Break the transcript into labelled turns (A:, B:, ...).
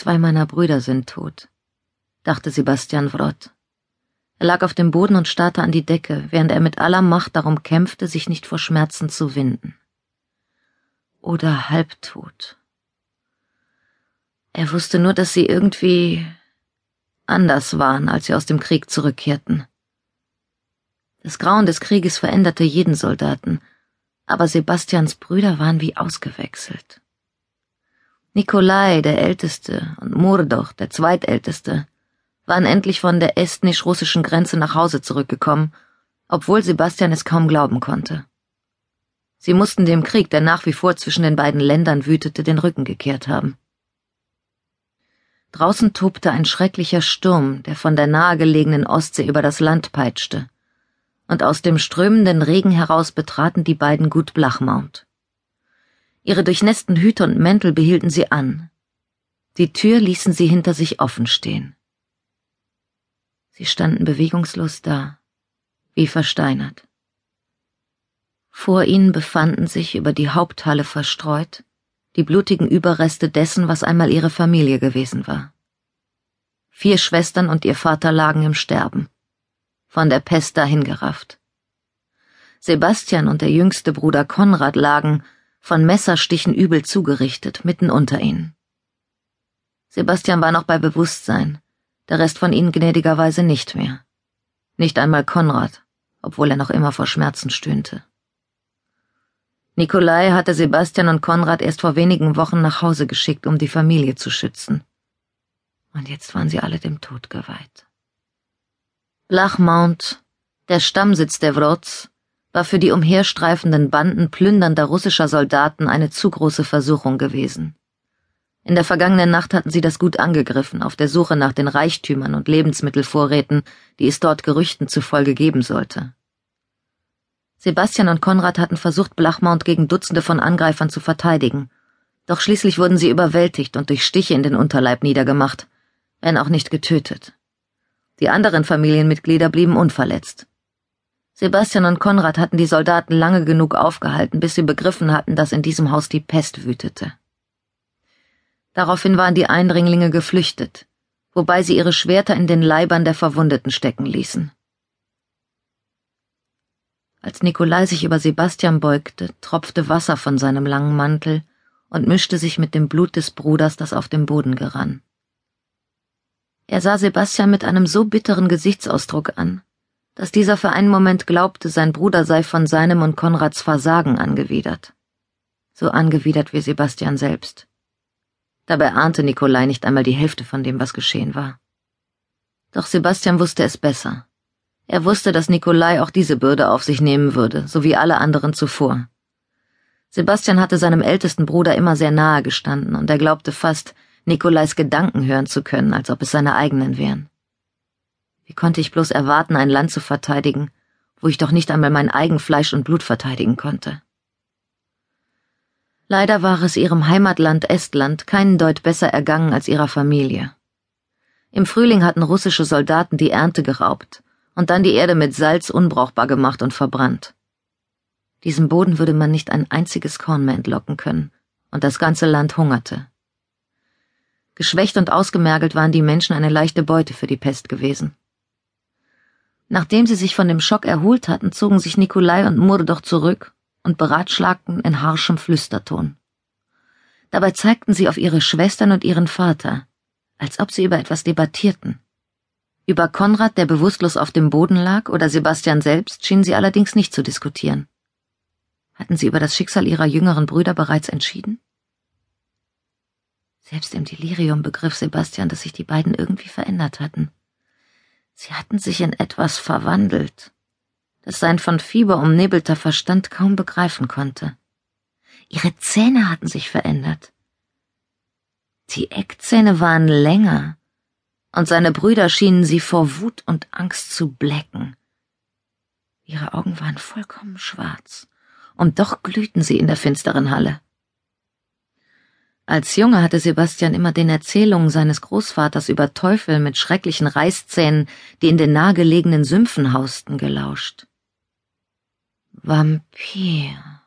A: Zwei meiner Brüder sind tot, dachte Sebastian Wrott. Er lag auf dem Boden und starrte an die Decke, während er mit aller Macht darum kämpfte, sich nicht vor Schmerzen zu winden. Oder halbtot. Er wusste nur, dass sie irgendwie anders waren, als sie aus dem Krieg zurückkehrten. Das Grauen des Krieges veränderte jeden Soldaten, aber Sebastians Brüder waren wie ausgewechselt. Nikolai, der Älteste, und Murdoch, der Zweitälteste, waren endlich von der estnisch-russischen Grenze nach Hause zurückgekommen, obwohl Sebastian es kaum glauben konnte. Sie mussten dem Krieg, der nach wie vor zwischen den beiden Ländern wütete, den Rücken gekehrt haben. Draußen tobte ein schrecklicher Sturm, der von der nahegelegenen Ostsee über das Land peitschte, und aus dem strömenden Regen heraus betraten die beiden gut Blachmount. Ihre durchnässten Hüte und Mäntel behielten sie an. Die Tür ließen sie hinter sich offen stehen. Sie standen bewegungslos da, wie versteinert. Vor ihnen befanden sich über die Haupthalle verstreut die blutigen Überreste dessen, was einmal ihre Familie gewesen war. Vier Schwestern und ihr Vater lagen im Sterben, von der Pest dahingerafft. Sebastian und der jüngste Bruder Konrad lagen, von Messerstichen übel zugerichtet, mitten unter ihnen. Sebastian war noch bei Bewusstsein, der Rest von ihnen gnädigerweise nicht mehr. Nicht einmal Konrad, obwohl er noch immer vor Schmerzen stöhnte. Nikolai hatte Sebastian und Konrad erst vor wenigen Wochen nach Hause geschickt, um die Familie zu schützen. Und jetzt waren sie alle dem Tod geweiht. Blachmount, der Stammsitz der Wrots, war für die umherstreifenden Banden plündernder russischer Soldaten eine zu große Versuchung gewesen. In der vergangenen Nacht hatten sie das Gut angegriffen, auf der Suche nach den Reichtümern und Lebensmittelvorräten, die es dort Gerüchten zufolge geben sollte. Sebastian und Konrad hatten versucht, Blachmount gegen Dutzende von Angreifern zu verteidigen, doch schließlich wurden sie überwältigt und durch Stiche in den Unterleib niedergemacht, wenn auch nicht getötet. Die anderen Familienmitglieder blieben unverletzt. Sebastian und Konrad hatten die Soldaten lange genug aufgehalten, bis sie begriffen hatten, dass in diesem Haus die Pest wütete. Daraufhin waren die Eindringlinge geflüchtet, wobei sie ihre Schwerter in den Leibern der Verwundeten stecken ließen. Als Nikolai sich über Sebastian beugte, tropfte Wasser von seinem langen Mantel und mischte sich mit dem Blut des Bruders, das auf dem Boden gerann. Er sah Sebastian mit einem so bitteren Gesichtsausdruck an, dass dieser für einen Moment glaubte, sein Bruder sei von seinem und Konrads Versagen angewidert. So angewidert wie Sebastian selbst. Dabei ahnte Nikolai nicht einmal die Hälfte von dem, was geschehen war. Doch Sebastian wusste es besser. Er wusste, dass Nikolai auch diese Bürde auf sich nehmen würde, so wie alle anderen zuvor. Sebastian hatte seinem ältesten Bruder immer sehr nahe gestanden, und er glaubte fast, Nikolais Gedanken hören zu können, als ob es seine eigenen wären. Wie konnte ich bloß erwarten, ein Land zu verteidigen, wo ich doch nicht einmal mein eigen Fleisch und Blut verteidigen konnte? Leider war es ihrem Heimatland Estland keinen Deut besser ergangen als ihrer Familie. Im Frühling hatten russische Soldaten die Ernte geraubt und dann die Erde mit Salz unbrauchbar gemacht und verbrannt. Diesem Boden würde man nicht ein einziges Korn mehr entlocken können, und das ganze Land hungerte. Geschwächt und ausgemergelt waren die Menschen eine leichte Beute für die Pest gewesen. Nachdem sie sich von dem Schock erholt hatten, zogen sich Nikolai und Murdoch zurück und beratschlagten in harschem Flüsterton. Dabei zeigten sie auf ihre Schwestern und ihren Vater, als ob sie über etwas debattierten. Über Konrad, der bewusstlos auf dem Boden lag, oder Sebastian selbst schienen sie allerdings nicht zu diskutieren. Hatten sie über das Schicksal ihrer jüngeren Brüder bereits entschieden? Selbst im Delirium begriff Sebastian, dass sich die beiden irgendwie verändert hatten. Sie hatten sich in etwas verwandelt das sein von Fieber umnebelter Verstand kaum begreifen konnte. Ihre Zähne hatten sich verändert. Die Eckzähne waren länger, und seine Brüder schienen sie vor Wut und Angst zu blecken. Ihre Augen waren vollkommen schwarz, und doch glühten sie in der finsteren Halle. Als Junge hatte Sebastian immer den Erzählungen seines Großvaters über Teufel mit schrecklichen Reißzähnen, die in den nahegelegenen Sümpfen hausten, gelauscht. Vampir.